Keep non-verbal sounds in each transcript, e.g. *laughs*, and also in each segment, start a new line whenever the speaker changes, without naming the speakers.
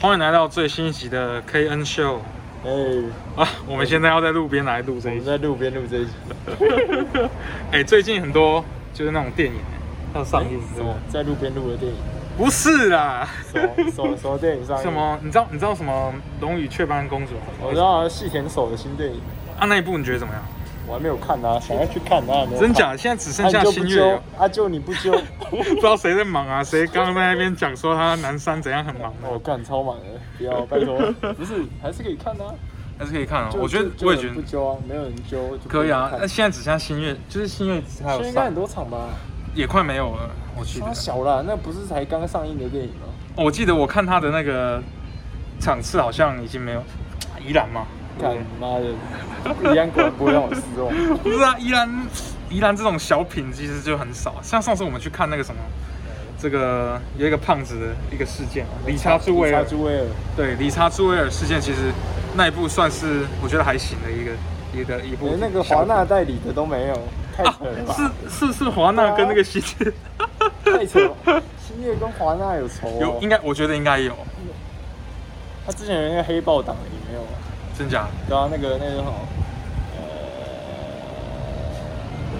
欢迎来到最新一集的 KN Show。哎、
欸，
啊，我们现在要在路边来录这一集。
我们在路边录这一集。*laughs*
哎、欸，最近很多就是那种电影要上映，
什么？在路边录的电影？
不是啦，
什么什么 *laughs* 什么电影上映？
什么？你知道你知道什么《龙与雀斑公主》？
我知道细田守的新电影。
啊，那一部你觉得怎么样？
我还没有看啊，想要去看啊。
真假？现在只剩下新月。
阿舅你不揪，*laughs*
不知道谁在忙啊？谁刚刚在那边讲说他南山怎样很忙？
我干超忙的，不要拜托。*laughs* 不是，还是可以看的，
还是可以看啊。我觉得我也觉得
不揪啊，没有人揪。
可以啊，那现在只剩下新月，就是新月还有
现在很多场吧？也
快没有了，我记得。
小了，那不是才刚上映的电影吗？
我记得我看他的那个场次好像已经没有，宜兰吗？
干妈的，宜兰果然不会让我失望。*laughs*
不是啊，宜兰，宜兰这种小品其实就很少。像上次我们去看那个什么，这个有一个胖子的一个事件，理查朱威尔。
朱维尔。
对，理查朱威尔事件其实那一部算是我觉得还行的一个一个一部。
连那个华纳代理的都没有，太扯了吧？
是是是华纳跟那个新月，
太扯了。新月跟华纳有仇？
有，应该我觉得应该有。
他之前有那个黑豹党也没有啊。
真假？
对啊，那个那个好，呃，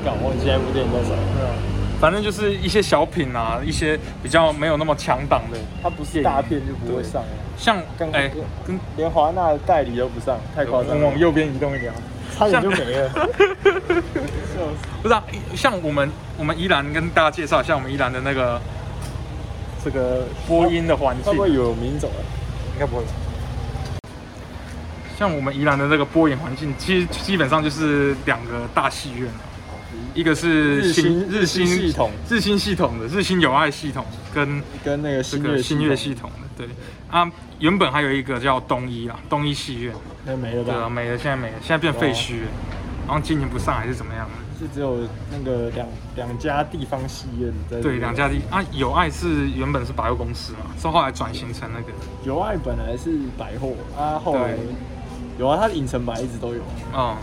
搞忘记那部电影叫什么？对啊，
反正就是一些小品啊，一些比较没有那么强档的，
它不是大片就不会上了。
像哎，跟
连华纳代理都不上，太夸张了。
往右边移动一点啊，
差点就没了。*laughs* *laughs*
不是啊，像我们我们依兰跟大家介绍一下我们依兰的那个这个播音的环境，
会不会有民走啊？
应该不会。像我们宜兰的这个播演环境，其实基本上就是两个大戏院，一个是新日新系统，日新系统的日新友爱系统，跟
跟那个新月
新月系统的，对啊，原本还有一个叫东一啊，东一戏院，
那没了吧？
对啊，没了，现在没了，现在变废墟了，然后经营不上还是怎么样？
是只有那个两两家地方戏院在。
对，两家地啊，友爱是原本是百货公司嘛，是后后来转型成那个。
友爱本来是百货啊，后来。有啊，它的影城版一直都有。
哦，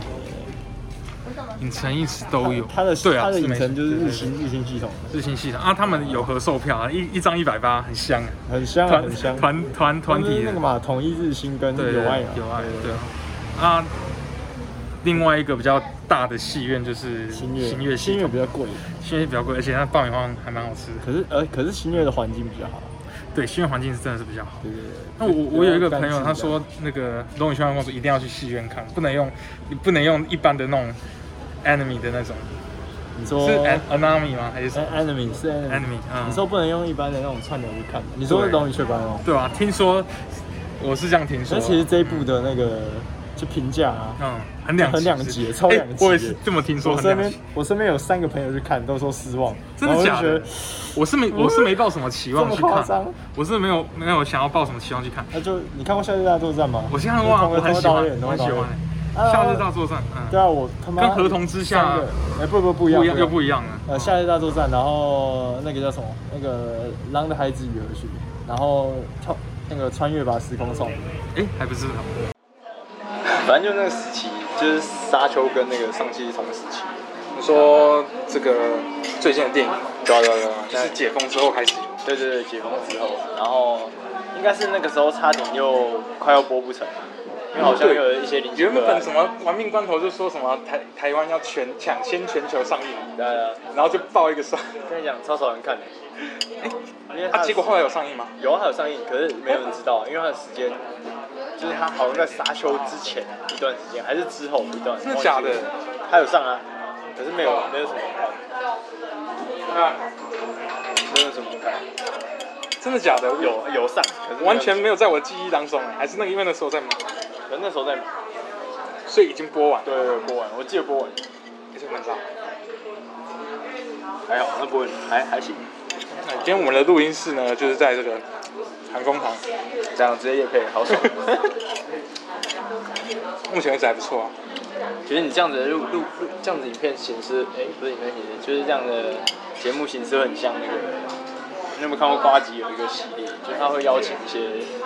影城一直都有。
它的对啊，它的影城就是日新日新系统，
日新系统啊，他们有合售票啊，一一张一百八，很香，
很香，很香。
团团团体
那个嘛，统一日新跟有爱
有爱对啊。啊，另外一个比较大的戏院就是新月，新月
新月比较贵，
新月比较贵，而且那爆米花还蛮好吃的。
可是呃，可是新月的环境比较好。
对，戏院环境是真的是比较好。
对对对。
那我我有一个朋友，他说那个《龙与雀斑公主》一定要去戏院看，不能用，你不能用一般的那种 enemy 的那种。
你说
是 enemy 吗？还是
enemy 是
enemy？啊，
你说不能用一般的那种串流去看？你说《龙与雀斑》哦？
对啊，听说我是这样听说。
那其实这一部的那个。就评价啊，
嗯，很两
很两极，超两极。
我也是这么听说。
我身边我身边有三个朋友去看，都说失望。
真的假的？我是没我是没抱什么期望 *laughs* 去看。我是没有没有想要抱什么期望去看。
那就你看过《夏日大作战》吗？
我现在哇，我很喜欢，我很喜欢。《夏日大作战》嗯，
对啊，我他妈
跟合同之下，
哎不不不一样，
又不一样了。
呃，《夏日大作战》，然后那个叫什么？那个《狼的孩子与儿曲》，然后跳那个穿越吧时空少女。
哎，还不是。
反正就那个时期，就是沙丘跟那个尚气是同时期。
你说这个最近的电影，
对啊对啊对啊，
就是解封之后开始。
对对对，解封之后，然后应该是那个时候差点又快要播不成了，因为好像有一些临时。原
本什么玩命关头就说什么台台湾要全抢先全球上映，
对啊，
然后就爆一个上。
跟你讲，超少人看的。
哎，因为他结果后来有上映吗？
有啊，他有上映，可是没有人知道，因为他的时间。就是他好像在沙丘之前一段时间，还是之后一段时间？
真的假的？
他有上啊，可是没有，没有什么看。那没有什么看？
真的假的？
有有上，可是
完全没有在我的记忆当中哎，还是那个因为那时候在忙，
可是那时候在忙，
所以已经播完。
对对，播完，我记得播完。
也是很早。
还好，那播还还行。
今天我们的录音室呢，就是在这个。韩风堂，
这样直接也可以，好爽。*laughs*
目前为止还不错啊。
其实你这样子录录录，这样子影片形式，哎、欸，不是影片形式，就是这样的节目形式很像那个。你有没有看过瓜吉有一个系列，就是他会邀请一些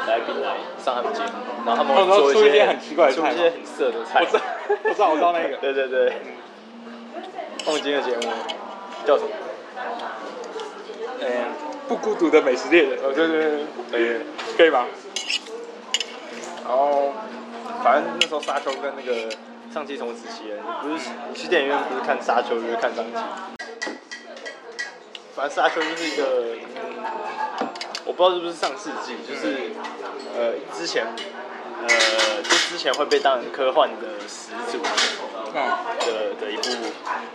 来宾来上他们节目，然后他们会做一些，
很奇怪的菜，
做一些很色的菜。
我知道，我知道，我知道那个。
对 *laughs* 对对。放今天的节目叫什么？
嗯。不孤独的美食猎人，哦对对对，可以可以吧？
然后反正那时候沙丘跟那个上期同时期不是你去电影院不是看沙丘就是看上期，反正沙丘就是一个，嗯，我不知道是不是上世纪，就是呃之前呃就之前会被当成科幻的始祖，嗯的的一部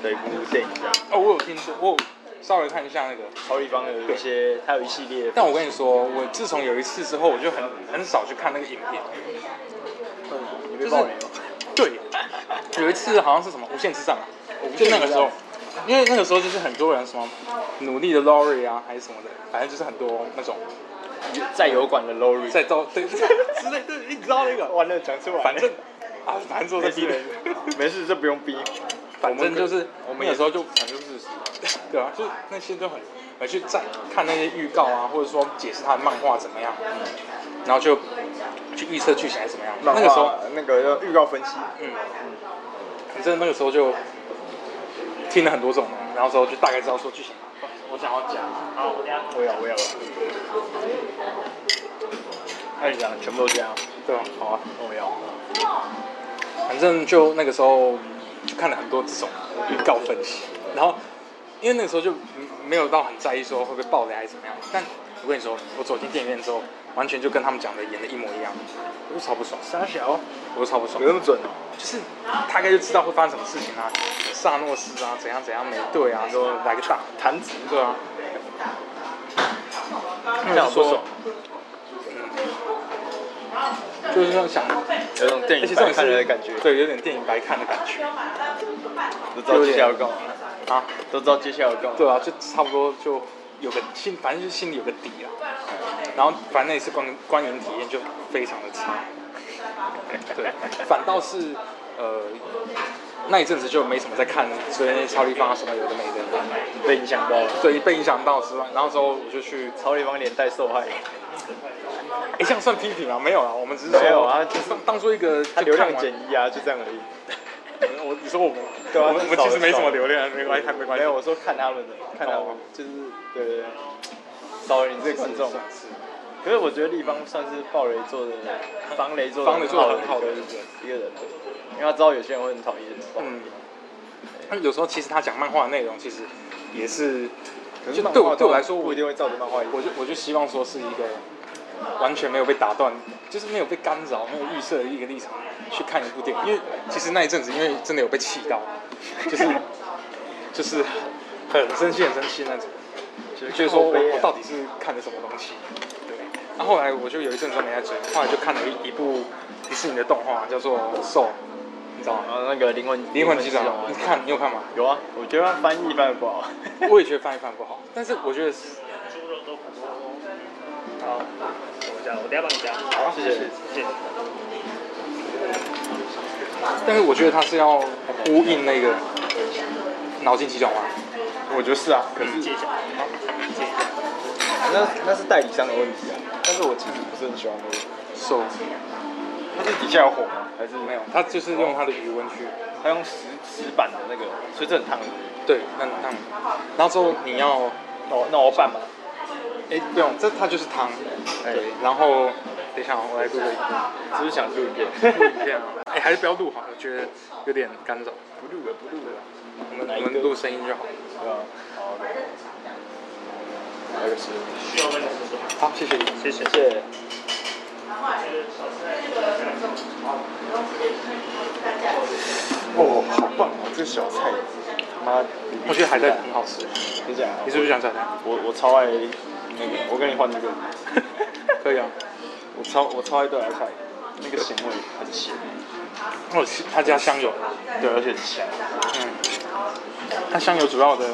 的一部电影这样。
哦，我有听说，我有稍微看一下那个
超立方的有一些，它有一系列。
但我跟你说，我自从有一次之后，我就很很少去看那个影片。
嗯，你被爆雷了。
对，有一次好像是什么无限之战啊，就那个时候，因为那个时候就是很多人什么努力的 Lori 啊，还是什么的，反正就是很多那种
在油管的 Lori，
在招对 *laughs* 之类对，你知道那个，
完了讲出来，
反正啊，反正做这逼人，
没事，这不用逼，
反正就是我们有时候就反正就是，*laughs* 对啊，就那些都很，回去在看那些预告啊，或者说解释他的漫画怎么样，然后就。去预测剧情还是怎么样？那个时候
那个预告分析，嗯，
反正那个时候就听了很多种，然后之后就大概知道说剧情。我想要讲，
好，我要，我要，我要。那你讲，全部都这样？
对啊，好啊，
我要。
反正就那个时候就看了很多这种预告分析，然后因为那个时候就没有到很在意说会不会爆雷还是怎么样，但我跟你说，我走进电影院之后。完全就跟他们讲的演的一模一样，我就超不爽。
三小，
我就超不爽。
有那么准哦？
就是大概就知道会发生什么事情啊，萨诺斯啊，怎样怎样没对啊，说来个大弹指，对啊。
这样说，
嗯，就是那种想
有种电影白看的感觉，
对，有点电影白看的感觉。
都知道接下来要干嘛啊？都知道接下来要干嘛？
对啊，就差不多就有个心，反正就心里有个底啊。然后，反正那一次观观影体验就非常的差，*laughs* 对，反倒是呃那一阵子就没什么在看，所以超立方什么有的没的，
被影响到了，
对，被影响到之外，然后之后我就去
超立方连带受害，
哎，这样算批评吗？没有啊，我们只是
没有啊，就是
当做一个
他流量减一啊，就这样而已。*laughs*
我你说我们，对啊，我们其实没什么流量，没关系，没关系。
没有，我说看他们的，看他们，就是对对对，少了你这个观众。可是我觉得立方算是爆雷做的，防雷做的做很好的一个一个人，因为他知道有些人会很讨厌。嗯。
他有时候其实他讲漫画的内容其实也是，就对我对我来说，
我一定会照着漫画。
我就我就希望说是一个完全没有被打断，就是没有被干扰、没有预设的一个立场去看一部电影。因为其实那一阵子，因为真的有被气到，就是 *laughs* 就是很生气、很生气那种，就是说我我到底是看的什么东西。然后后来我就有一阵子没在追，后来就看了一一部迪士尼的动画，叫做《Soul》，你知道吗？
然后那个灵魂
灵魂急转弯，你看你有看吗？
有啊，我觉得他翻译翻的不好。
我也觉得翻译翻不好，但是我觉得是。猪肉都很多。好，我加，我等下帮你加。好，谢谢谢谢。但是我觉得他是要呼应那个脑筋急转弯。
我觉得是啊，可是。那那是代理商的问题啊，但是我其实不是很喜欢那个
手，
它是底下有火吗？还是
没有？他就是用他的余温去，
他用石石板的那个，所以这很烫。
对，那很烫。然后之后你要，
哦，那我拌嘛？
哎，不用，这它就是汤。对，然后等一下，我来录个影片。
只是想录影片，
录影片啊？*laughs* 哎，还是不要录好，我觉得有点干燥。
不录了，不录了。
我们我们录声音就好。
对啊，好的。那个是
需要问的是什么？好，谢谢你，谢谢。谢谢。
哦，好棒哦！这小菜，他妈，
我觉得海带很好吃。
你讲，
你是不是想吃海带？
我我超爱那个，我跟你换那个。*laughs*
可以啊。
我超我超爱对海菜，那个咸味还是咸。
哦，他加香油，
对，而且很香。
嗯。它香油主要的。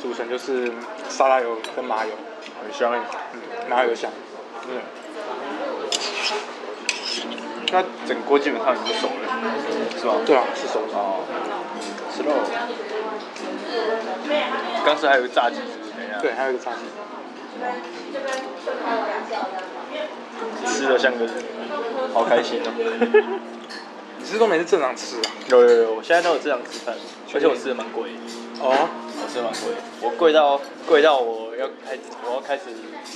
组成就是沙拉油跟麻油，
很香哎，
嗯，麻油香，
嗯，那整锅基本上已经熟了，是吧？
对啊，是熟的。
哦，吃肉。刚才还有个炸鸡，
对，还有一个炸鸡。
吃的像个人，好开心哦。*laughs*
你是都没是正常吃啊？
有有有，我现在都有正常吃饭，而且我吃的蛮贵。
哦。
我吃的蛮贵，我贵到贵到我要开始我要开始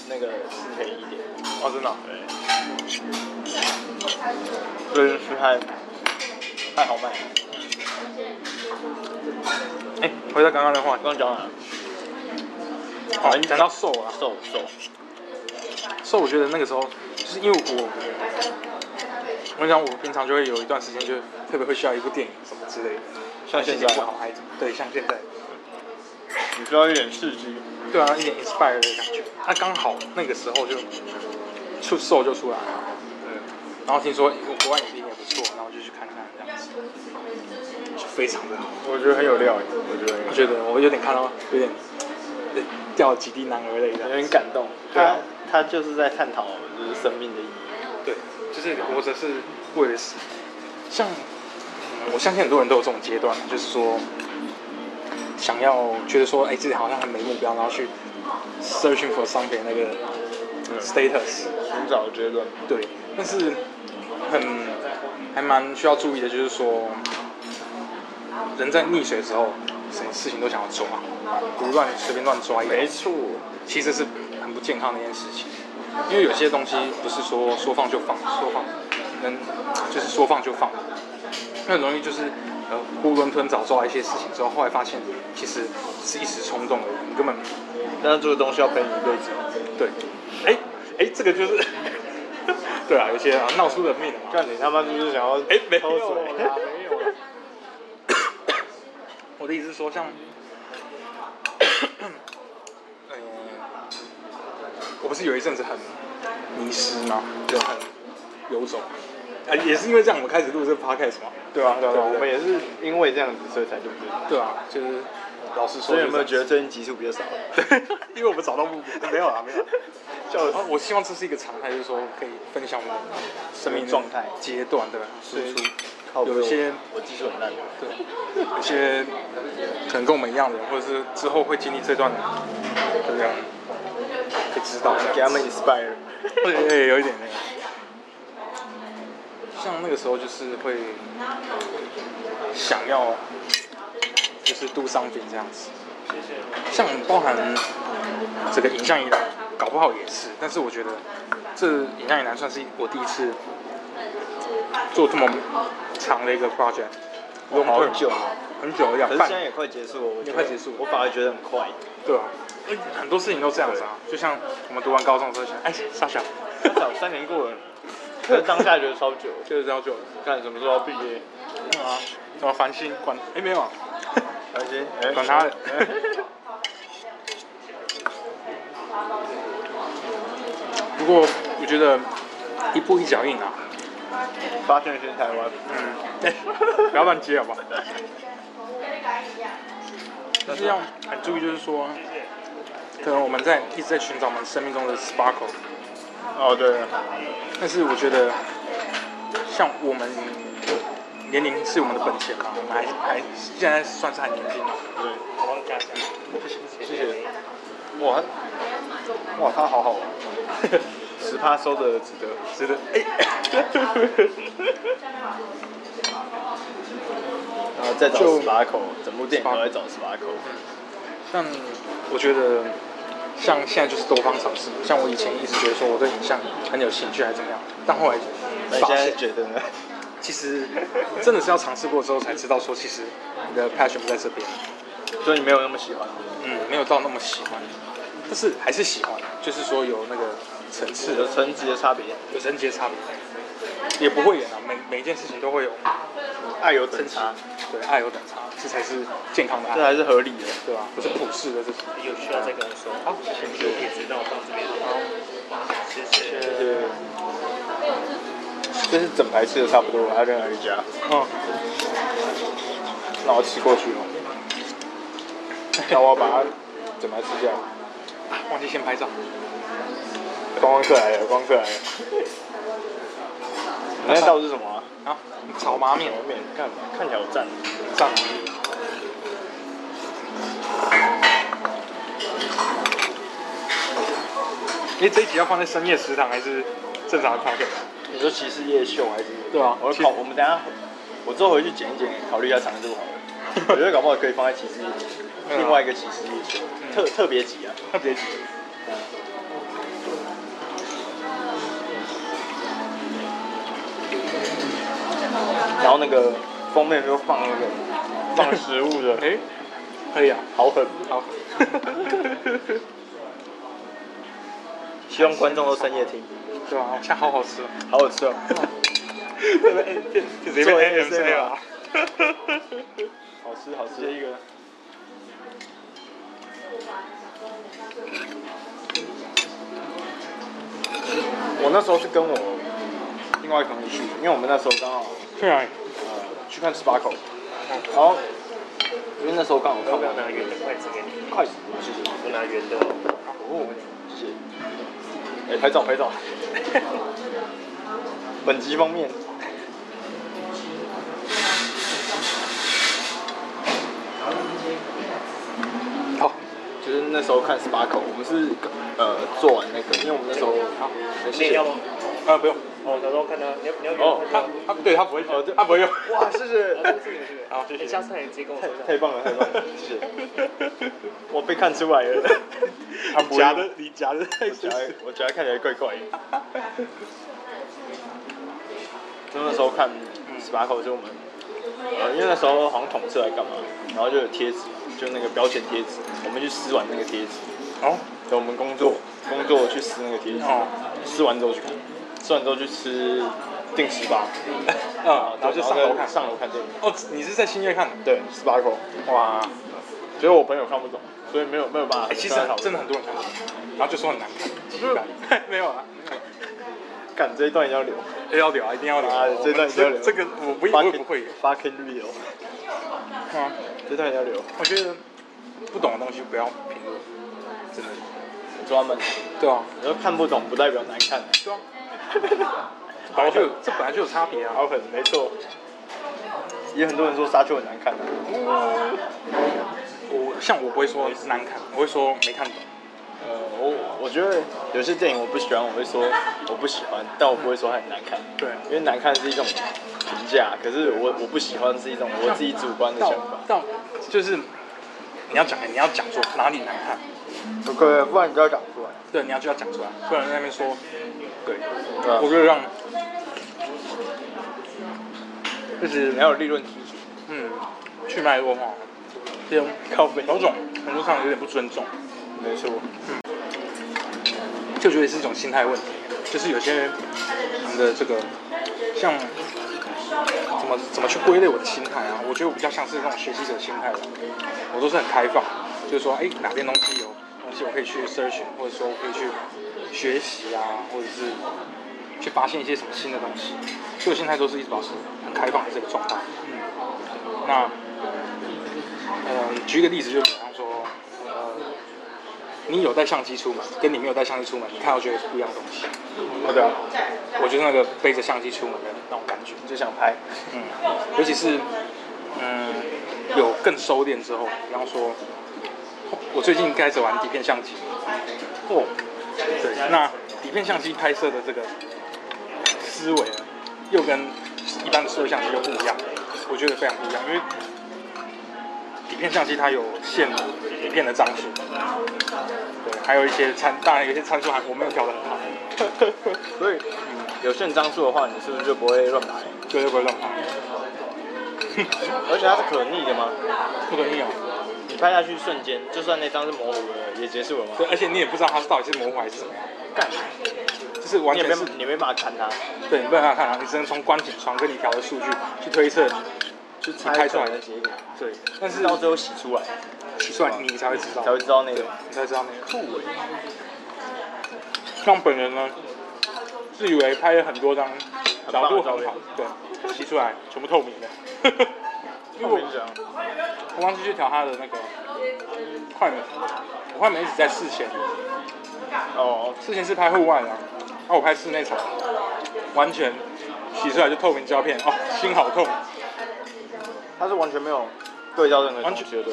那个吃便宜一点。
哦，真的？
对。真是太太好卖了。
哎、回到刚刚的
话刚讲了，
好，你讲到瘦啊，
瘦瘦，
瘦，我觉得那个时候就是因为我，我想我平常就会有一段时间就特别会需要一部电影什么之类的，
像现在
不好还对，像现在，
你需要一点刺激。
对啊，一点 inspire 的感觉。他、啊、刚好那个时候就出瘦就出来了，
对，
然后听说国外影片也不错，然后就去看看这样子，就非常的好。
我觉得很有料，我觉得
我觉得我有点看到有点掉了几滴男儿泪的，
有点感
动。
他他就是在探讨就是生命的意义。
对，就是活着是为了死。像、嗯、我相信很多人都有这种阶段，就是说想要觉得说，哎，自己好像很没目标，然后去 searching for something 那个 status
寻找阶段。
对，但是很还蛮需要注意的，就是说人在溺水的时候，什么事情都想要抓，胡乱随便乱抓。
没错，
其实是很不健康的一件事情，因为有些东西不是说说放就放，说放能就是说放就放，那很容易就是呃囫囵吞枣抓一些事情之后，后来发现其实是一时冲动的，你根本，
但是这个东西要陪你一辈子。
对，哎哎，这个就是，*laughs* 对啊，有些啊闹出人命了嘛。
干你他妈就是想要
哎没有
偷水
啦，没有啦。*laughs* 我的意思是说，像，*coughs* 呃，我不是有一阵子很迷失吗？就很游走。啊，也是因为这样，我们开始录这个 podcast 嘛。
对啊，对啊，
对
我们也是因为这样子，所以才录这个。
对啊，就是老实说，
所以有没有觉得最近集数比较少？
对，因为我们找到目标。*laughs* 没有啊，没有。*laughs*
就
啊，我希望这是一个常态，就是说可以分享我们生命状态阶段的输出。有一些
我技术很烂，
对，有些可能跟我们一样的人，或者是之后会经历这段的人，可以知道，
给他们 inspire。
对对，有一点那个。像那个时候就是会想要，就是 do something 这样子。像包含这个影像一览，搞不好也是，但是我觉得这影像一览算是我第一次做这么长的一个 project，
好久。了，
很久了，两
可是现在也快结束了，
也快结束了，
我反而觉得很快。
对啊，很多事情都这样子啊，就像我们读完高中之后想，哎，傻小，
早三年过了，可是当下觉得超久，
就是超久，
看什么时候毕业？
啊，怎么烦心？管？哎，没有啊，
繁星，*laughs* 哎，
管他。的。*laughs* 不过我觉得一步一脚印啊。
发现新台湾，
嗯，不要乱接好不好？但是要很注意，就是说，可能我们在一直在寻找我们生命中的 sparkle。
哦，对。
但是我觉得，像我们年龄是我们的本钱嘛，我们还还现在算是还年轻嘛。
对。
我加加。谢谢。
哇，哇，他好好玩。*laughs* 十趴收的值得，
值得。哎。*laughs*
然后再找十八口，整部电影都在找十八口。
但我觉得，像现在就是多方尝试。像我以前一直觉得说我对影像很有兴趣，还是怎么样？但后来，
那你现在觉得呢？
其实真的是要尝试过之后才知道，说其实你的 passion 不在这边。
所以你没有那么喜欢？
嗯，没有到那么喜欢，但是还是喜欢。就是说有那个。层次
的层级的差别，
有层级的差别，也不会演啊，每每一件事情都会有
爱有等差，
对，爱有等差，这才是健康的爱，
这还是合理的，
对吧？不是普世的这种。
有需要再跟我说。好，谢谢。一直到到这边。好，谢谢。谢谢。
这是整排吃的差不多，还要跟哪里加？
嗯。
那我吃过去了。*laughs* 那我把它整排吃掉。
忘记先拍照。
观光客来了，观光客来了。*laughs* 那道是什么啊？
啊，炒麻面。
面看看起来有赞，
赞。哎，这一集要放在深夜食堂还是正常的 content？
你说骑士夜秀还是？
对啊。
我考，我们等下，我之后回去剪一剪，考虑一下长度好了。我觉得搞不好可以放在骑士夜秀，另外一个骑士夜秀，特特别集啊，
特别集。
然后那个封面就放那个放食物的，*laughs*
哎，可以啊，
好狠，
好。*laughs*
希望观众都深夜听，
对吧？现在好好吃，
好好吃哦。
对不对？就直接被 AMC 了。*laughs*
好吃好吃。
接一个。
我那时候是跟我另外一个同学去，因为我们那时候刚好
去哪里？
呃，去看 Sparkle。然后因为那时候刚好看。
要不要拿圆的筷子给你？
筷子，谢谢。
我拿圆的。
哦，谢谢。哎，拍照拍照。*laughs* 本集方面。好，就是那时候看 Sparkle，我们是呃做完那个，因为我们那时候好，
你要吗？
啊，不用。
哦，小时候看他，你要你要
哦，
他他对他不会，哦，他不会用。
哇，谢谢。
好，谢谢。下次还直接跟我说。
太棒了，太棒了，谢谢。我被看出来了。
他夹的，你夹的太
夹，我夹看起来怪怪的。就那时候看 Sparkle，就我们，呃，因为那时候好像统测来干嘛，然后就有贴纸，就那个标签贴纸，我们去撕完那个贴纸。
哦。
等我们工作，工作去撕那个贴纸。哦。撕完之后去看。吃完之后去吃定食吧，*laughs*
嗯，*laughs* 然后就上楼看，
上楼看电影。
哦，你是在新月看的？
对，Sparkle。哇，结果我朋友看不懂，所以没有没有办法。
哎，其实真的很多人看不懂，然后就说很难看。*laughs* 没有啊，
干这一段要留，
要留啊，一定要留。
这段要留。
这个我不我不会。
Fucking real。啊，这段要留。
我觉得不懂的东西不要评论，真的。
专门。对啊。然后看不懂不代表难看。
对啊。本来就这本来就有差别啊，
好狠，没错。也很多人说沙丘很难看的。
我像我不会说难看，我会说没看懂。
呃，我我觉得有些电影我不喜欢，我会说我不喜欢，但我不会说它很难看。
对，
因为难看是一种评价，可是我我不喜欢是一种我自己主观的想法。
到就是你要讲，你要讲说哪里难看。
不可以，不然你就要讲出来。
对，你要就要讲出来，不然在那边说。对，我觉得让，就是没有利润基础，嗯，去脉络化，这种靠北，某种程度上有点不尊重，
没错，
嗯，就觉得是一种心态问题，就是有些人的这个，像怎么怎么去归类我的心态啊？我觉得我比较像是那种学习者心态的，我都是很开放，就是说，哎，哪边东西有东西我可以去 search，或者说我可以去。学习啊，或者是去发现一些什么新的东西，所以我现在都是一直保持很开放的这个状态。嗯，那，呃，举个例子，就比方说，呃，你有带相机出门，跟你没有带相机出门，你看到觉得是不一样的东西。哦，对啊，我就是那个背着相机出门的那种感觉，就想拍。嗯，尤其是，嗯，有更收敛之后，比方说，我最近开始玩底片相机。哦。对，那底片相机拍摄的这个思维呢，又跟一般的摄像机又不一样，我觉得非常不一样，因为底片相机它有限底片的张数，对，还有一些参，当然有一些参数还我没有调得很好，*laughs*
所以嗯，有限张数的话，你是不是就不会乱拍？
对，就不会乱拍。
而且它是可逆的吗？
不可逆啊。
你拍下去瞬间，就算那张是模糊的，也结束了吗？
对，而且你也不知道它到底是模糊还是什么样。干，就是完全是
你没办法看它。
对，你没办法看它，你只能从观景窗跟你调的数据去推测，去拍出来的结果。对，但是
到最后洗出来，
洗出来你才会知道，
才会知道那个，
你才会知道那个。酷欸。像本人呢，自以为拍了很多张角度很好，对，洗出来全部透明的。因为我我忘记去调他的那个快门，我快门一直在四千。哦，四千是拍户外的，那我拍室内场，完全洗出来就透明胶片，哦，心好痛。
它是完全没有对焦任何完全绝对。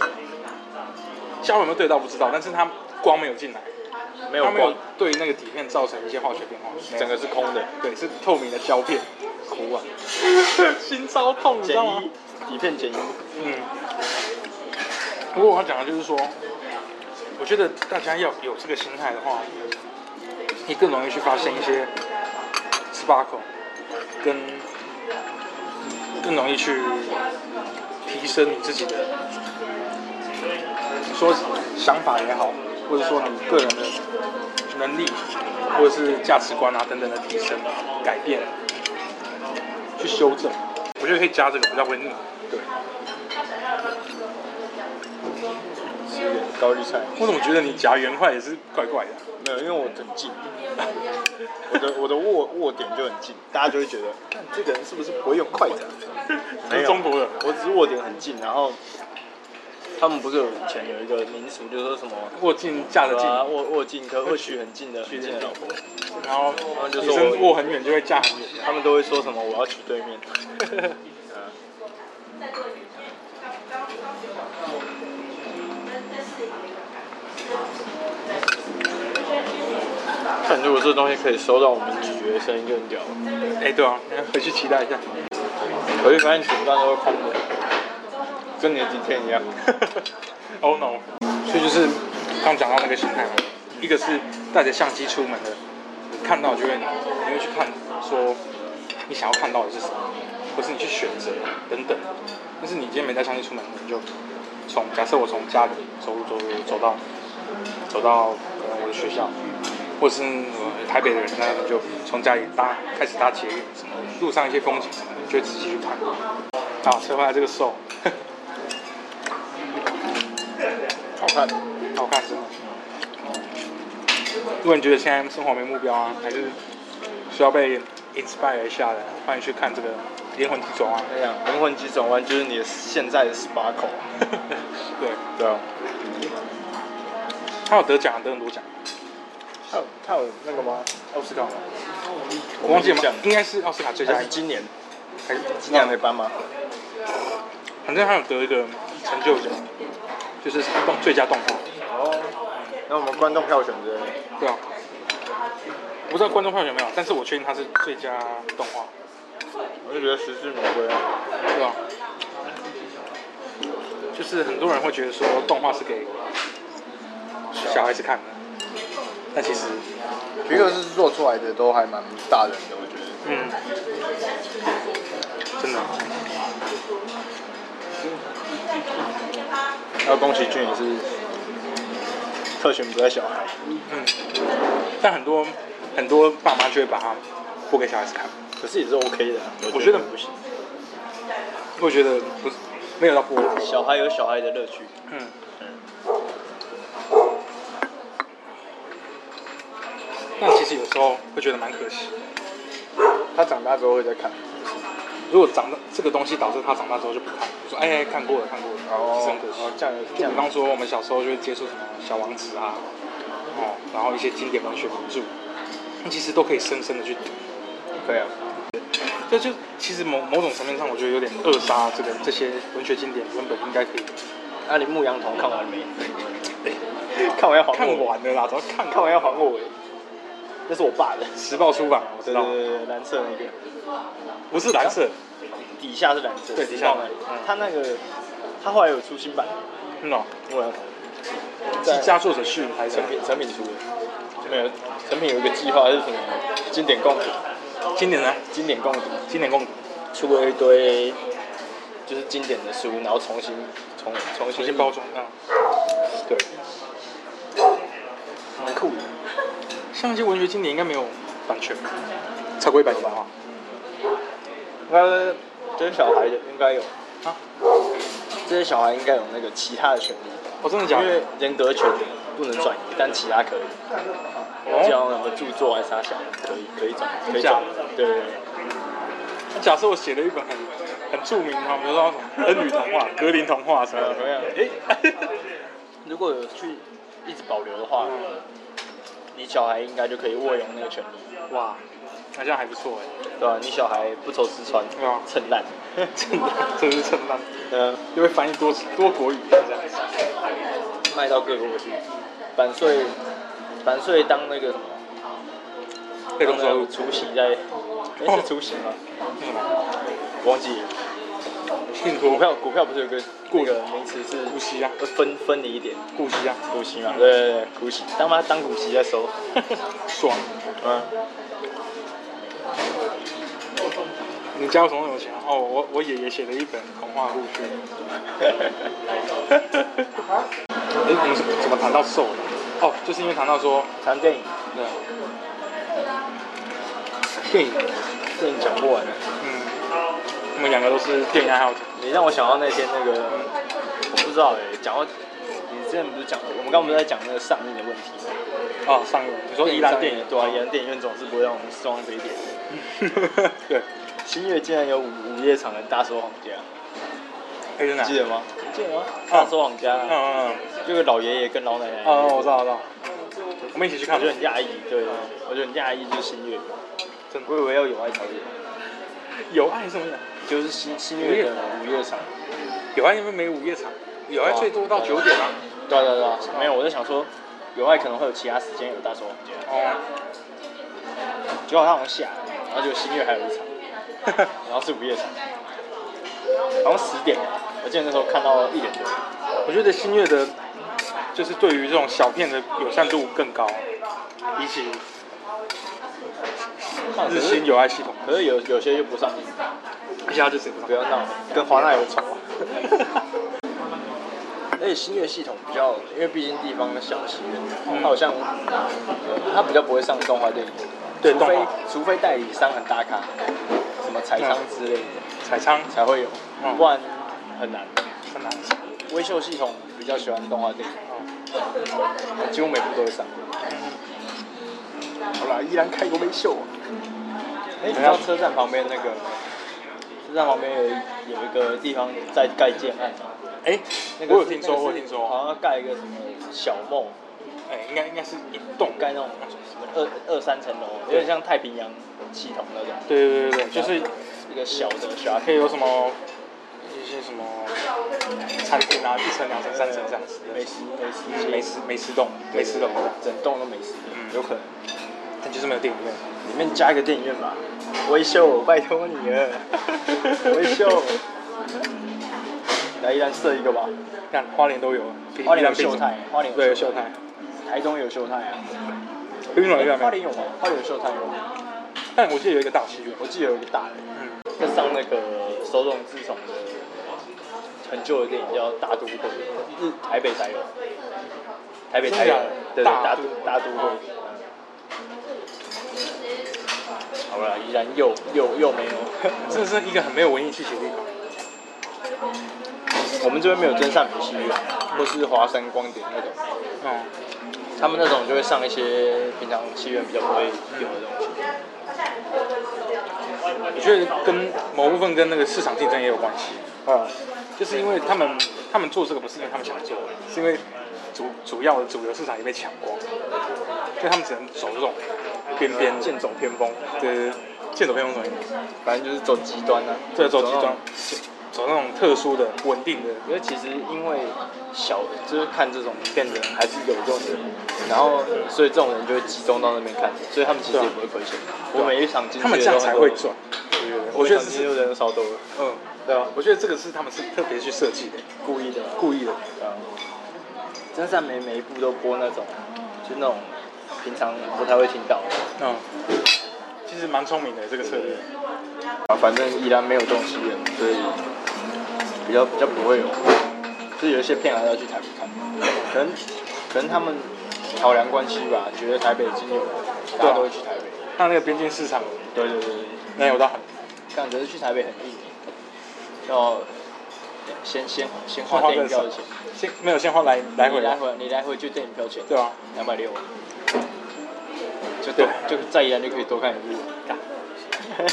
胶有没有对到不知道，但是它光没有进来，
没有光，
没有对那个底片造成一些化学变化，
整个是空的，
对，是透明的胶片。哭啊！*laughs* 心超痛，你知道吗？
底片剪影，
嗯。不过我要讲的就是说，我觉得大家要有这个心态的话，你更容易去发现一些 sparkle 跟更容易去提升你自己的，你说想法也好，或者说你个人的能力，或者是价值观啊等等的提升、改变，去修正。我觉得可以加这个，比较会腻。对。
高丽菜。
我怎么觉得你夹圆块也是怪怪的？
没有，因为我很近，我的我的握握点就很近，大家就会觉得，看这个人是不是不会用筷子啊？*laughs*
没有，中国人，
我只是握点很近，然后他们不是有以前有一个民俗，就是说什么
握近嫁得近，
握握近可会娶很近的很近的老婆，
然后他们就说握很远就会嫁很远，
他们都会说什么我要娶对面。看，如果这东西可以收到我们咀嚼的声音，就很屌了。
哎、欸，对啊，回去期待一下。
回去发现整段都会空的，跟你的底片一样。*laughs*
oh no！所以就是刚讲到那个心态，一个是带着相机出门的，看到就会，你会去看，说你想要看到的是什么，或是你去选择等等。但是你今天没带相机出门，你就从假设我从家里走路走路走到走到我的学校。或是台北的人，那就从家里搭开始搭捷运，路上一些风景什么的，就会仔细去看。啊，车回来这个瘦，
看，
好看真的。如果你觉得现在生活没目标啊，还是需要被 inspire 一下的，欢迎去看这个《灵魂急转弯》。
哎呀，《灵魂急转弯》就是你的现在的 sparkle。*laughs*
对
对啊。
他有得奖，得很多奖。
他有他有那个吗？奥斯卡吗？
我忘记了吗？应该是奥斯卡最佳。
还是今年？
还是
今年没颁吗？
反正他有得一个成就奖，就是动最佳动画。
哦。那我们观众票选的。
对啊。我不知道观众票选没有，但是我确定它是最佳动画。
我就觉得实至名归啊。
对啊。就是很多人会觉得说动画是给小孩子看的。但其实，
皮克斯做出来的都还蛮大人的，我觉得。
嗯。真的。
还有宫崎骏也是，特权不在小孩。
嗯。但很多很多爸妈就会把它播给小孩子看，
可是也是 OK 的。
我觉得不行。我觉得不是，没有到播。
小孩有小孩的乐趣。嗯。
但其实有时候会觉得蛮可惜，
他长大之后会再看。
如果长大这个东西导致他长大之后就不看，说哎，哎看过了看过了，其实很可惜。
这样
就比方说我们小时候就会接触什么小王子啊，哦，然后一些经典文学名著，其实都可以深深的去读。
可以啊。
这就其实某某种层面上，我觉得有点扼杀这个这些文学经典原本应该可以。
那你牧羊童看完没？*laughs* 看完要还我。
看完了啦，早看
看完要还我。那是我爸的
时报出版，我知道。
对对对，蓝色那个，
不是蓝色，
底下是蓝色。
对，底下。
他那个，他后来有出新版。
嗯哦。
牧羊
童。是佳作者序还是成品？
成品出的。没有，成品有一个计划，还是什么经典共读。
经典呢？
经典共读，
经典共读，
出了一堆，就是经典的书，然后重新重重新
重新包装啊。对。
蛮酷的。
像一些文学经典应该没有版权，超过一百年吧？
应该这些小孩的应该有啊，这些小孩应该有那个其他的权利。
我真的讲，
因为人格权不能转移，但其他可以。我讲什么著作还是啥小可以可以转，可以转。对对对。
假设我写了一本很很著名的，比如说什么恩女童话、*laughs* 格林童话什么的，
哎，*laughs* 如果有去一直保留的话。你小孩应该就可以握有那个权利。
哇，那这样还不错哎。
对啊，你小孩不愁吃穿，
对啊，
蹭烂，
真的，真是蹭烂。*laughs*
嗯，
就会翻译多多国语这样，
卖到各国去。版税，版税当那个什么？
被动收入。
除息在，哎是除息吗？忘记了。股票股票不是有个那个名词是
股息啊，
分分你一点，
股息啊，
股息嘛，对对对，股息，当妈当股息在收，
爽，*laughs* 嗯，你家有什么那么有钱啊？哦，我我爷爷写了一本童话故事。*laughs* 哎，我们是怎么谈到瘦的？哦，就是因为谈到说
谈电影，
对，
电影电影讲不完。
们两个都是电影爱好者。
你让我想到那天那个，我不知道哎，讲到你之前不是讲，我们刚刚不是在讲那个上映的问题吗？
哦，上映，你说宜兰电影，
对啊，宜兰电影院总是不会让我们失望这一点。*laughs*
对，
新月竟然有午午夜场的大收皇家？记得吗？记得吗？大收皇家，
嗯嗯嗯，
就个老爷爷跟老奶奶。
哦，我知道，我知道。我们一起去看，
我觉得很讶异，对，我觉得很讶异，就是新月，我以为要有爱才有。
有爱是什么意思？
就是新新月的午夜场。
有爱因为没午夜场，有爱最多到九点啊。
对对对，没有，我在想说。有爱可能会有其他时间有大收皇家，哦，结果他好像下，然后就新月还有一场，然后是午夜场，好像十点，我记得那时候看到一点多。
我觉得新月的，就是对于这种小片的友善度更高，比起日新有爱系统，
可是有有些又不上映，
一下就是
不要闹，跟华纳有仇。*laughs* 而且新月系统比较，因为毕竟地方的小戏院，它好像，它比较不会上动画电影，
对，
除非除非代理商很大咖，什么彩仓之类的，
彩仓。
才会有，不然很难，
很难。
微秀系统比较喜欢动画电影，几乎每部都会上。好了，依然开过威秀。哎，你知道车站旁边那个，车站旁边有有一个地方在盖建案。
哎，那个我有听说，我有听说，
好像要盖一个什么小梦，
哎，应该应该是一栋
盖那种什么二二三层楼，有点像太平洋系统那种。
对对对对，就是
一个小的小，
可以有什么一些什么餐厅啊，一层、两层、三层这样子。
美食美食
美食美食栋，美食楼，
整栋都美食。嗯，有可能，
但就是没有电影院，
里面加一个电影院吧。威秀，拜托你了，*laughs* 威秀。来一兰设一个吧，
看花莲都有，
花莲有秀泰，花莲
对有秀泰，
台东有秀泰啊，
有没。有？
花莲有吗？花莲有秀泰有，
但我记得有一个大戏院，
我记得有一个大的，嗯，在上那个手冢治虫的很旧的电影叫《大都会》，是台北才有，台北才有，对大都大都会，好了，依然又又又没有，*laughs*
这是一个很没有文艺气息的地方。
我们这边没有真善美戏院，或是华山光点那种，嗯，他们那种就会上一些平常戏院比较不会有的东西。
我觉得跟某部分跟那个市场竞争也有关系，啊、嗯，就是因为他们他们做这个不是因为他们想做，是因为主主要的主流市场也被抢光，所以他们只能走这种边边
剑走偏锋，
对，剑走偏锋什么意思？
反正就是走极端啊，
对，走极端。走那种特殊的、稳定的，
因为其实因为小就是看这种片的人还是有这种人，然后所以这种人就会集中到那边看，所以他们其实也不会亏钱。我每一场进去，
他们这样才会赚。我觉得
是人少多了。
嗯，对啊，我觉得这个是他们是特别去设计的，
故意的，
故意的。
啊，真善美每一部都播那种，就那种平常不太会听到。嗯，
其实蛮聪明的这个策略。
啊，反正依然没有东西了，所以。比较比较不会有，就是有一些片还是要去台北看，可能可能他们考量关系吧，觉得台北已经有，大家都会去台北。
看那个边境市场，
对对对，
没有到很，
感觉去台北很硬，要先先先花电影票钱，
先没有先花来来回。
来回，你来回就电影票钱，
对啊，
两百六，就对，就再一样就可以多看一部。*laughs*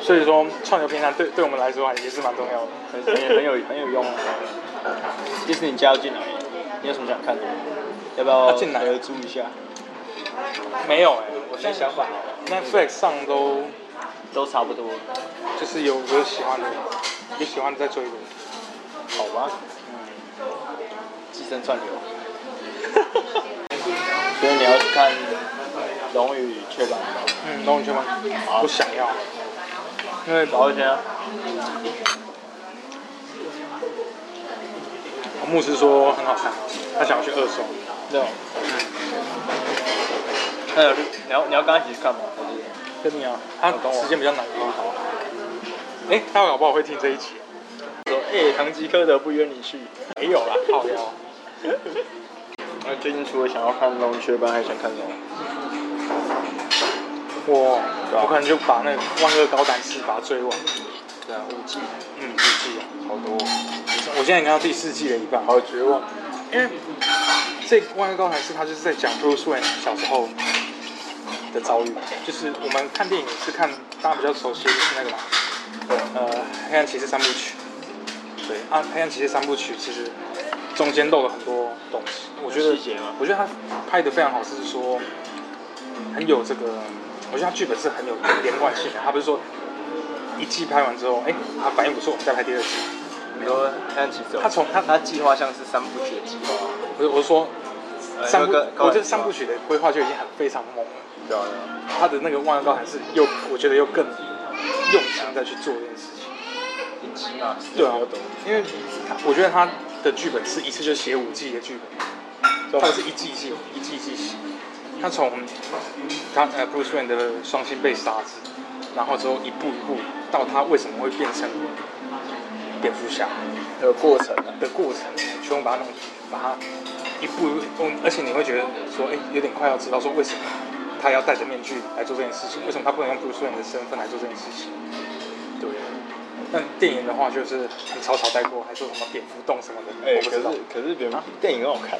所以说，串流平台对对我们来说也是蛮重要的，
很很很有很有用。迪士尼加入进来，你有什么想看的？要不要进来合租一下？
没有哎、欸，
我现在想法
，Netflix 上都
都差不多，
就是有有喜欢的，有喜欢的再追的。
好吧。嗯。寄生串流。*laughs* 所以你要去看《龙与雀斑》。
嗯，《龙与雀斑》。好。不想要。因为保险啊，牧师说很好看，他想要去二刷。
对。嗯。那有你要你要跟他一起去看吗？还是？跟你啊，
他时间比较难约。哎，他搞不好会听这一集。
说，哎，唐吉诃德不约你去？
没有啦，靠腰。*laughs*
那最近除了想要看《龙雀斑》，还想看什么？
我我可能就把那个《万恶高谭市》把它追完。
对啊，五季，
嗯，五季啊，
好多。
我现在看到第四季的一半，
好绝望。
因为这《万恶高谭市》它就是在讲 Bruce Wayne 小时候的遭遇，就是我们看电影是看大家比较熟悉的是那个嘛，呃，《黑暗骑士三部曲》。对啊，《黑暗骑士三部曲》其实中间漏了很多东西，我觉得，我觉得他拍的非常好，是说很有这个，我觉得他剧本是很有连贯性的。他不是说一季拍完之后，哎，他反应不错，我们再拍第二季。
你说黑暗骑士，
他从他
他计划像是三部曲的计划，
不是我是说三部，我觉得三部曲的规划就已经很非常猛了。
对啊，
他的那个《万恶高还是》又，我觉得又更用心再去做这件事情。对啊，因为他我觉得他的剧本是一次就写五季的剧本，他是一季一季一季一季写。他从他呃 Bruce Wayne 的双星被杀之，然后之后一步一步到他为什么会变成蝙蝠侠
的过程
的过程，全部把它弄，把它一步一步，而且你会觉得说，哎，有点快要知道说为什么他要戴着面具来做这件事情，为什么他不能用 Bruce Wayne 的身份来做这件事情？对。但电影的话就是很草草带过，还说什么蝙蝠洞什么的，欸、我不知道。
可是可是电影很好看，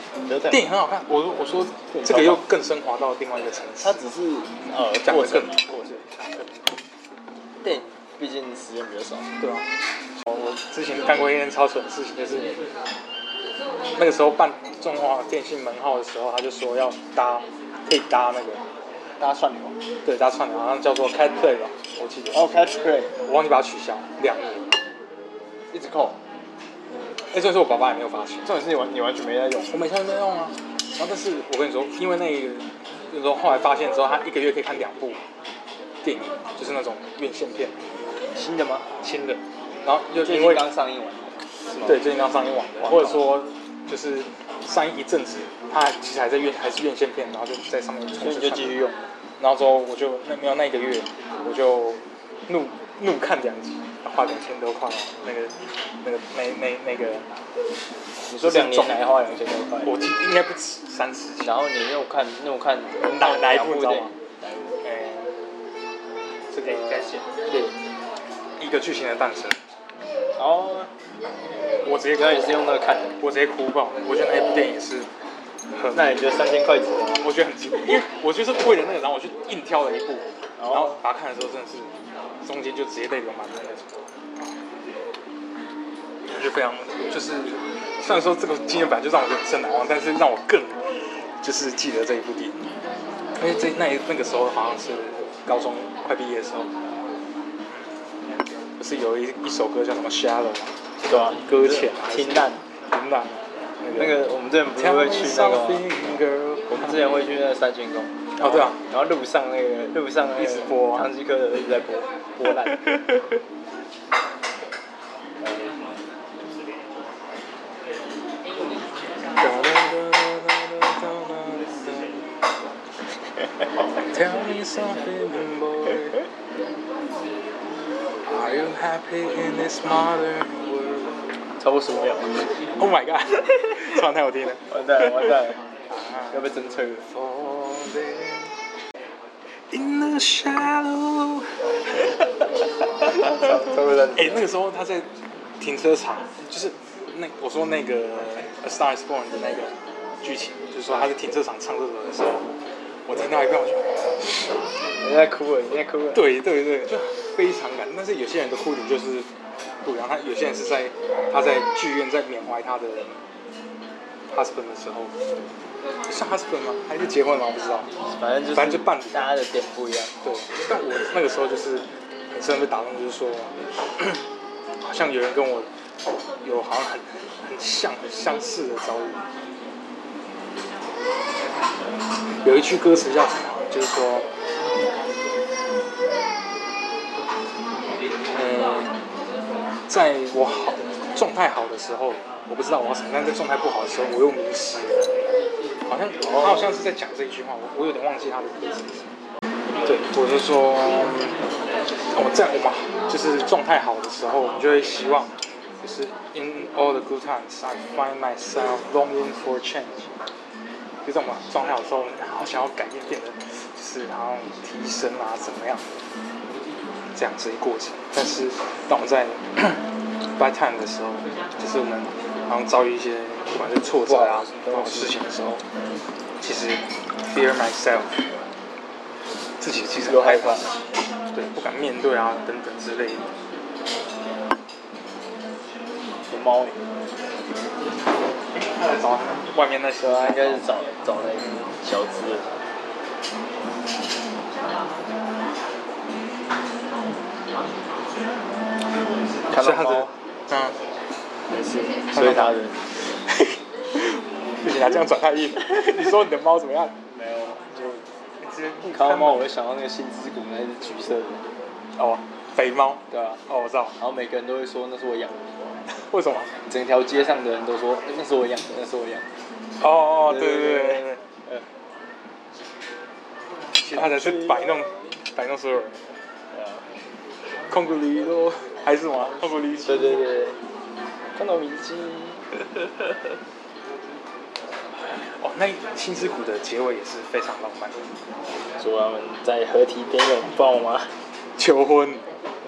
电影很好看。我我说这个又更升华到另外一个层次。
它只是呃
讲的更
过程。电影毕竟时间比较少，
对啊。我之前干过一件超蠢的事情，就是那个时候办中华电信门号的时候，他就说要搭可以搭那个
搭串流，
对，搭串流，好像叫做 Cat Play 吧。我记得
哦，Catch Play，
我忘记把它取消，两年，
一直扣。
哎，这是我爸爸也没有发现，
重点是你完你完全没在用，
我每天都在用啊。然后但是我跟你说，因为那个，就是说后来发现之后，他一个月可以看两部电影，就是那种院线片。
新的吗？
新的。然后又
因为刚上映完，
对，最近刚上映完的，或者说就是上映一阵子，他其实还在院还是院线片，然后就在上面重新
就继续用。
然后之后我就那没有那一个月，我就怒怒看两集，花两千多块，那个那个那那那个，
你说两年来花两千多块，
我记应该不止三十。
然后你又看又看
哪哪一部你知道吗？
哪一部？
哎，这个对，一个剧情的诞生。
哦，
我直接刚也是用那个看的，我直接哭爆。我觉得那部电影是。
那你觉得三千块值吗？
我觉得很值，因为我就是为了那个，然后我去硬挑了一部，然后把它看的时候真的是中间就直接泪流满面那种，我觉得非常就是虽然说这个经验本来就让我很深难忘，但是让我更就是记得这一部电影，因为这那那个时候好像是高中快毕业的时候，不是有一一首歌叫什么 Shallow 吗？
对啊，
搁浅，
平淡，
平淡。
那个我们之前不是会去那个，我们之前会去那个三清宫。
哦，对啊，
然后路上那个路上一直播唐吉诃德一直在播波 *laughs* 澜。超过十五秒
！Oh my god！*laughs* 唱太好听了，
完蛋了，完蛋了，要被侦测了。
In the shallow。*laughs* 哎，那个时候他在停车场，就是那我说那个《A Star Is Born》的那个剧情，就是说他在停车场唱这首的时候，我听到一半我就，
你在哭了，你在哭了。
对对对，就非常感动。但是有些人的哭点就是。不一样，他有些人是在他在剧院在缅怀他的 husband 的时候，是 husband 吗？还是结婚吗？我不知道，
反正就是
反正就伴侣，
大家的点不一样。
对，但我那个时候就是很深被打动，就是说，好像有人跟我有好像很很像很相似的遭遇。有一句歌词叫什么？就是说。呃在我好状态好的时候，我不知道我要什么；但在状态不好的时候，我又迷失了。好像他好像是在讲这一句话，我我有点忘记他的歌词。对，或者是说，我在我们就是状态好的时候，我们就会希望，就是 in all the good times I find myself longing for change。这种状态的时候，好想要改变，变得就是好像提升啊，怎么样？这样子一过程。但是当我们在 *coughs* bad time 的时候，就是我们好像遭遇一些不管是挫折啊这种事情的时候，其实 fear myself。自己其实都害怕，对，不敢面对啊，等等之类的。
有猫。
找外面那些，
应该是找找那个小只的。看到猫，
嗯，
没事，所以他的。
不行啊，这样转太硬。你说你的猫怎么样？
没有，就看到猫，我会想到那个新之谷，那只橘色的。
哦，肥猫。
对啊。
哦，我知道。
然后每个人都会说那是我养的。*laughs*
为什么？
整条街上的人都说那是我养的，那是我养的。
哦哦，对对对对对。嗯。其他人是摆弄，摆弄所有人。
对啊。
控制力都还是什么？控制力。
对对对。看到米奇。*laughs*
哦，那青之谷的结尾也是非常浪漫。
说他们在河堤边拥抱吗？
求婚。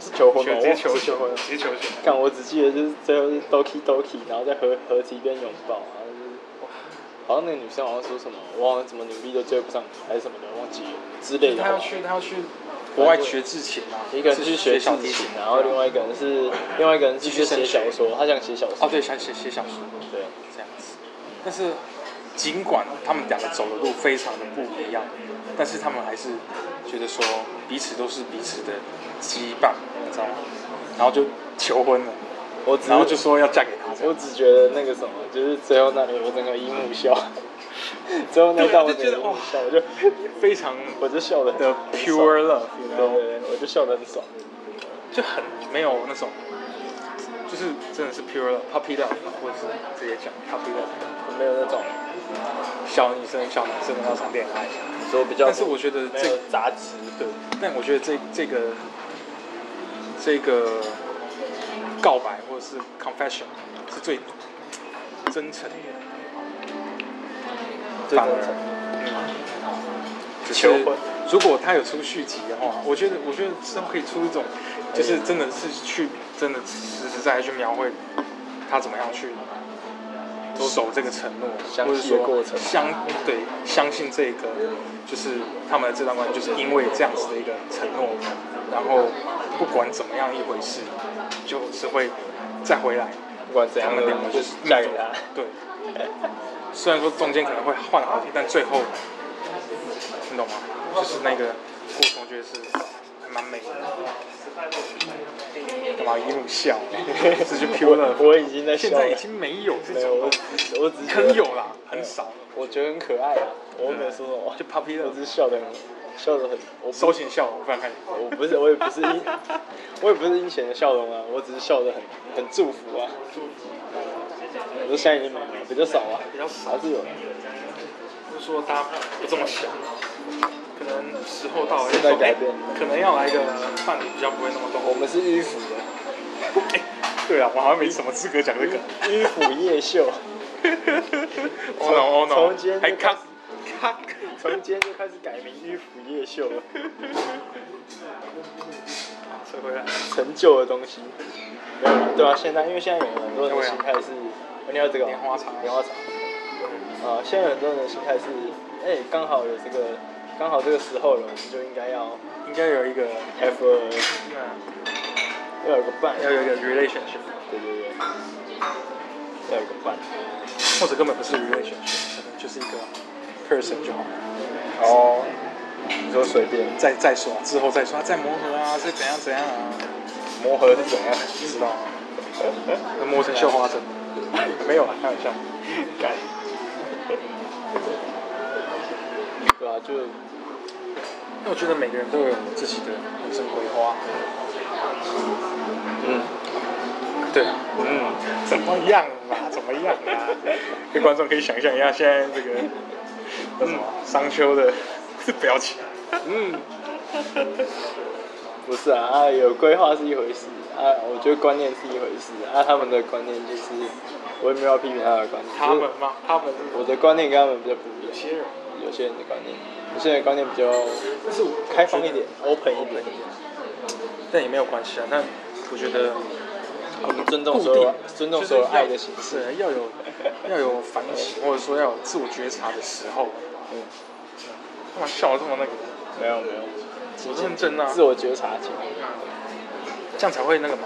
是求婚吗？
直接求求婚，直接求婚。
看我只记得就是最后是 Doki Doki，然后在河河堤边拥抱，然后就是，好像那个女生好像说什么，我忘了怎么努力都追不上，还是什么的，忘记了之类的。
他要去，他要去国外学制琴啊？
一个人去学小提琴，然后另外一个人是另外一个人继续写小说，他想写小说。
哦，对，想写写小说，对，这样子。但是。尽管他们两个走的路非常的不一样，但是他们还是觉得说彼此都是彼此的羁绊，你知道吗？然后就求婚了，我然后就说要嫁给他。
我只觉得那个什么，就是最后那里 *laughs* 我整个姨母笑，最后那段我觉得哇，我就
非常，
我就笑的
的 pure love，
对对对，我就笑的很爽，
就很没有那种，就是真的是 pure love puppy love，或者是直接讲 puppy love，
没有那种。
小女生、小男生的那
种恋爱，
但是我觉得这个
杂质，
对，但我觉得这这个这个告白或者是 confession 是最真诚的，反而，嗯，求婚。如果他有出续集的话，我觉得我觉得之后可以出一种，就是真的是去真的实实在在去描绘他怎么样去。守这个承诺，或者说相对相信这个，就是他们的这段关系，就是因为这样子的一个承诺，然后不管怎么样一回事，就是会再回来，
不管怎样，他们两个就是嫁给他。
对，虽然说中间可能会换好几，但最后，你懂吗？就是那个过程，我觉得是还蛮美的。干嘛一路笑？这就 pure 了。
我已经在笑。
现在已经没有这种。
没有，我只我只
可能有啦，很少。
我觉得很可爱啊。我没有说什么。
就 puppy love，
我只是笑的很，笑的很。我
收起笑容，我不想看你。
我不是，我也不是阴，我也不是阴险的笑容啊。我只是笑的很，很祝福啊。我说现在已经没有了，比较少啊。
比较少。
还是有的。
就是说大家不这么想。可能时候到了，
时代改变，
可能要来一个伴侣比较不会那么动。
我们是迂腐的。*laughs*
对啊，我好像没什么资格讲这个。
迂腐夜秀。*laughs*
从从
今天
还 *laughs*
从今天就开始改名迂腐夜秀了。
收回来。
陈旧的东西。没有了，对啊，现在因为现在有很多人的心态是，你要这个
莲花茶，
莲花茶。啊，现在很多人的心态是，哎，刚好有这个。刚好这个时候了，我们就应该要，
应该有一个
have a，要有个伴，
要有一个 relationship，
对对对，要有个伴，
或者根本不是 relationship，可能就是一个 person 就好。
哦，你说随便，
再再说，之后再说，再磨合啊，再怎样怎样啊，
磨合是怎样？
不知道吗，能磨成绣花针？*laughs* 没有啊，开玩笑，改。对啊，就。那我觉得每个人都有自己的人生规划。
嗯，
对，嗯，怎么样嘛？怎么样啊？给观众可以想象一下，现在这个，嗯，商丘的表情，嗯，
不是啊，啊有规划是一回事啊，我觉得观念是一回事啊，他们的观念就是，我也没有要批评他的观念。
他们吗？他们。
我的观念跟他们比较不一样。
有些人，
有些人的观念，有些人的观念比较，就是开放一点，open 一点。
但也没有关系啊，但我觉得。
我们尊重所有，尊重所有爱的形式，
要有要有反省，*laughs* 或者说要有自我觉察的时候。嗯。干嘛笑得这么那个？
没有没有，
我认真啊。
自我觉察，嗯。
这样才会那个嘛，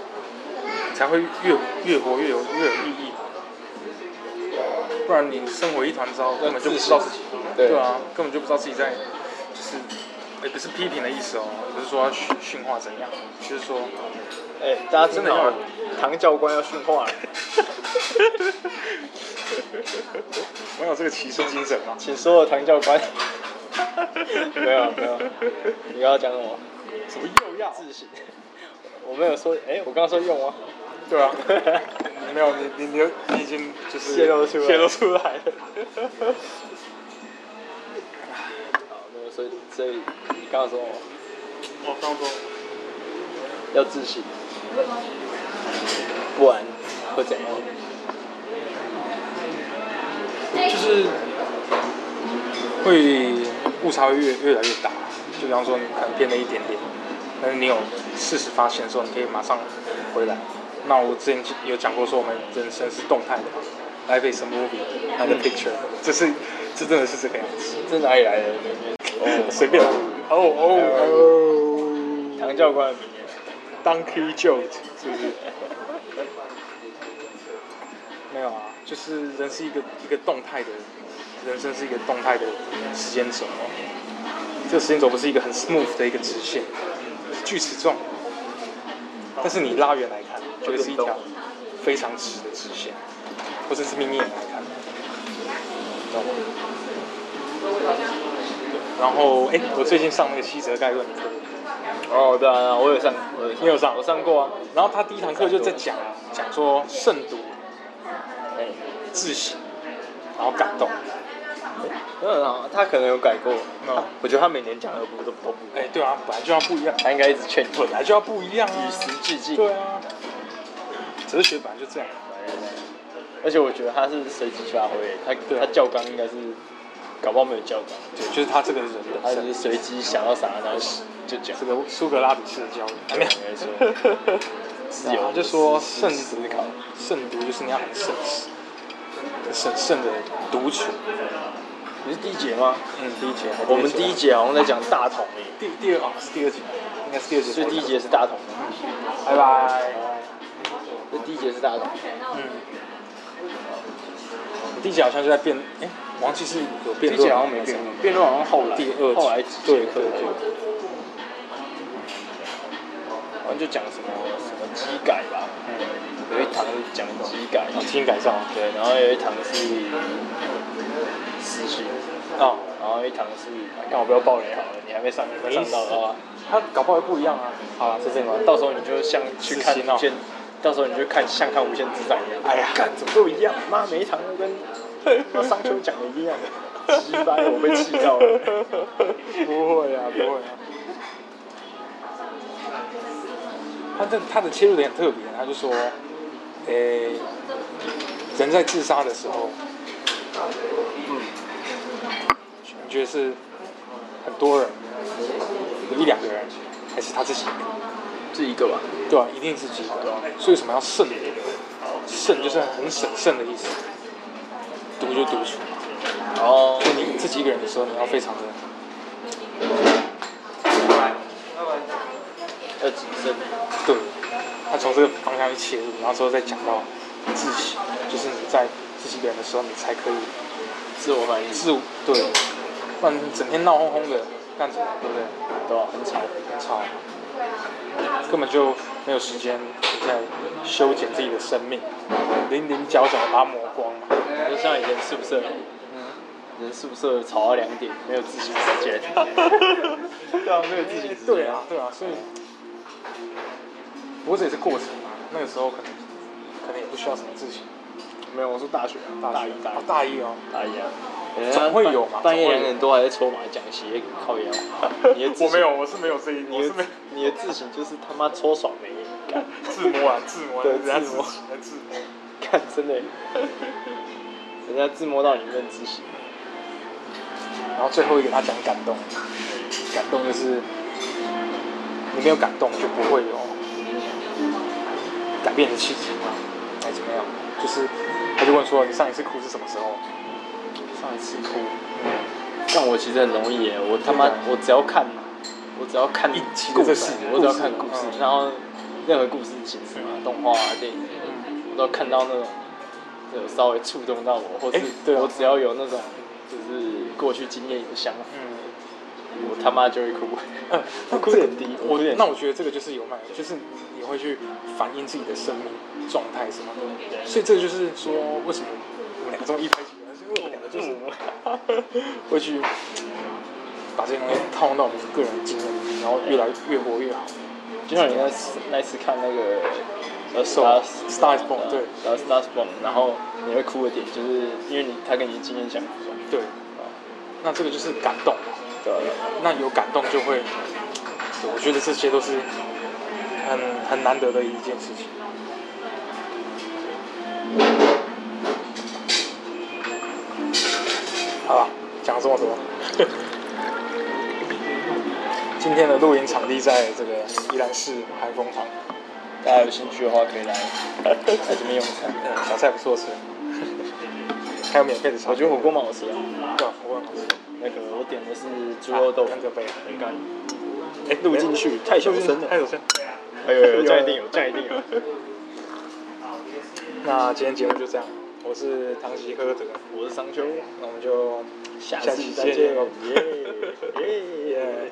才会越越活越有越有意义。不然你生活一团糟，根本就不知道自己。对啊，根本就不知道自己在，就是，也不是批评的意思哦，不是说要训训话怎样，就是说。
哎、欸，大家真的要唐教官要训话了。*laughs*
我有这个骑士精神吗？
请说，唐教官。没有没有，你刚刚讲什么？
什么又要
自省？我没有说，哎、欸，我刚刚说用啊。
对啊。你 *laughs* 没有，你你你你已经就是
泄露出来，
泄露出来了。*laughs*
所以所以你刚刚说，
我刚刚说
要自信。不然会怎样？
就是会误差会越越来越大。就比方说你可能变了一点点，但是你有事实发现的时候，你可以马上回来。那我之前有讲过说，我们人生是动态的嘛，Life is a movie, not a picture。这是这真的是这个样子。
这哪里来的？
哦，随便。哦哦哦。
唐教官。
Donkey Jolt 是不是？没有啊，就是人是一个一个动态的，人生是一个动态的时间轴。这个时间轴不是一个很 smooth 的一个直线，是锯齿状。但是你拉远来看，就会是一条非常直的直线，或者是眯眼来看，懂吗？然后，哎，我最近上那个七哲概论课。
哦，对啊，我有上，
你有上，
我上过啊。
然后他第一堂课就在讲讲说慎独，哎，自省，然后感动。
嗯啊，他可能有改过。嗯，我觉得他每年讲的不都都不一样。
哎，对啊，本来就要不一样。
他应该一直劝你，
本来就要不一样啊，
与时俱进。
对啊，哲学本来就这样。
而且我觉得他是随机发挥，他他教纲应该是，搞不好没有教纲。
对，就是他这个人的，
他是随机想到啥然后就讲
这个苏格拉底式的教育，没有没错。*laughs* 自由就说慎思考，慎独就是你要很慎思，审慎的独处。
你是第一节吗？
嗯，第一节。
我们第一节好像在讲大同诶。
第第二啊是第二节，应该是第二节。
所以第一节是大同。
拜拜。
这第一节是大同。
嗯。第一节好像就在辩，哎，忘记是有辩论。第一节好像没辩论，辩论好像后来。第二
后来
对对
对。好像就讲什么什么机改吧，嗯，有一堂讲机改，
基因改造，
对，然后有一堂是实习，
哦，
然后一堂是，刚好不要爆雷好了，你还没上，没上到的话，
他搞不好会不一样啊，好了，是这样吗？
到时候你就像去看无限，到时候你就看像看无限之战一样，哎呀，看怎么都一样，妈每一场都跟商丘讲的一样，鸡掰，我被气到了，*laughs*
不会啊，不会啊。他这他的切入点很特别，他就说，诶、欸，人在自杀的时候，嗯，你觉得是很多人，有一两个人，还是他自己一个？
自己一个吧。
对啊，一定是自己一个。所以为什么要慎？慎就是很审慎的意思。独就独处。
哦。
就你自己一个人的时候，你要非常的。
要谨慎。
对，他从这个方向去切入，然后之后再讲到自省，就是你在自己一个人的时候，你才可以
自我反应。
自我对，不然整天闹哄哄的干什么？对不对？
对吧？很吵，
很吵，根本就没有时间在修剪自己的生命，零零角角的把它磨光嘛。
就像以前宿舍，嗯，人宿舍吵到两点，没有自习时间。*laughs* 对啊，没有自习时间。
对啊，对啊，所以。不过这也是过程嘛，那个时候可能可能也不需要什么自省，
没有，我是大学啊，大一大一
哦大一哦，
大一啊。
总会有嘛
半夜两点多还在抽麻将，鞋靠腰。*laughs* 你的
我没有，，我是没有这一，
你的你的自省就是他妈抽爽没？干
自摸啊，自摸啊，
对
人家
自摸
自摸。
看真的，人家自摸到你认自省。
然后最后一个他讲感动，感动就是你没有感动就不会有改变的契机嘛，还怎么样？就是他就问说你上一次哭是什么时候？
上一次哭，但我其实很容易耶，我他
妈
我只要看，我只要看故事，我只要看故事，
嗯。
然后任何故事形式嘛，动画啊、电影，我都看到那种有稍微触动到我，或是
哎对啊。
我只要有那种就是过去经验的想法，
嗯，
我他妈就会哭。*laughs* 哭点低，
我
有点低
那我觉得这个就是有卖，就是你会去反映自己的生命状态什么的，所以这个就是说为什么我们两个这么一拍即合，是因为我们两个就是会去把这些东西套用到我们个人的经验里，然后越来越活越好。
就像你那次那次看那个呃 Star
Star Born，对
，Star Star Born，然后你会哭的点就是因为你他跟你的经验相符嘛，
对，那这个就是感动，
对啊，
那有感动就会，我觉得这些都是很很难得的一件事情。好吧，讲了这么多，*laughs* 今天的露营场地在这个宜兰市海风堂，
大家有兴趣的话可以来 *laughs* 来这边用餐。
嗯，小菜不错吃，*laughs* 还有免费的茶，
我觉得火锅蛮好吃的，
对，火锅很好吃，
那个我点的是猪肉豆腐
看，这杯，
很干。哎，录进去太小声了。
太小声。
哎呦呦，这样一定有，这样一定有。
那今天节目就这样，我是唐吉诃德，
我是商丘，
那我们就
下
下
次再见，耶。
耶。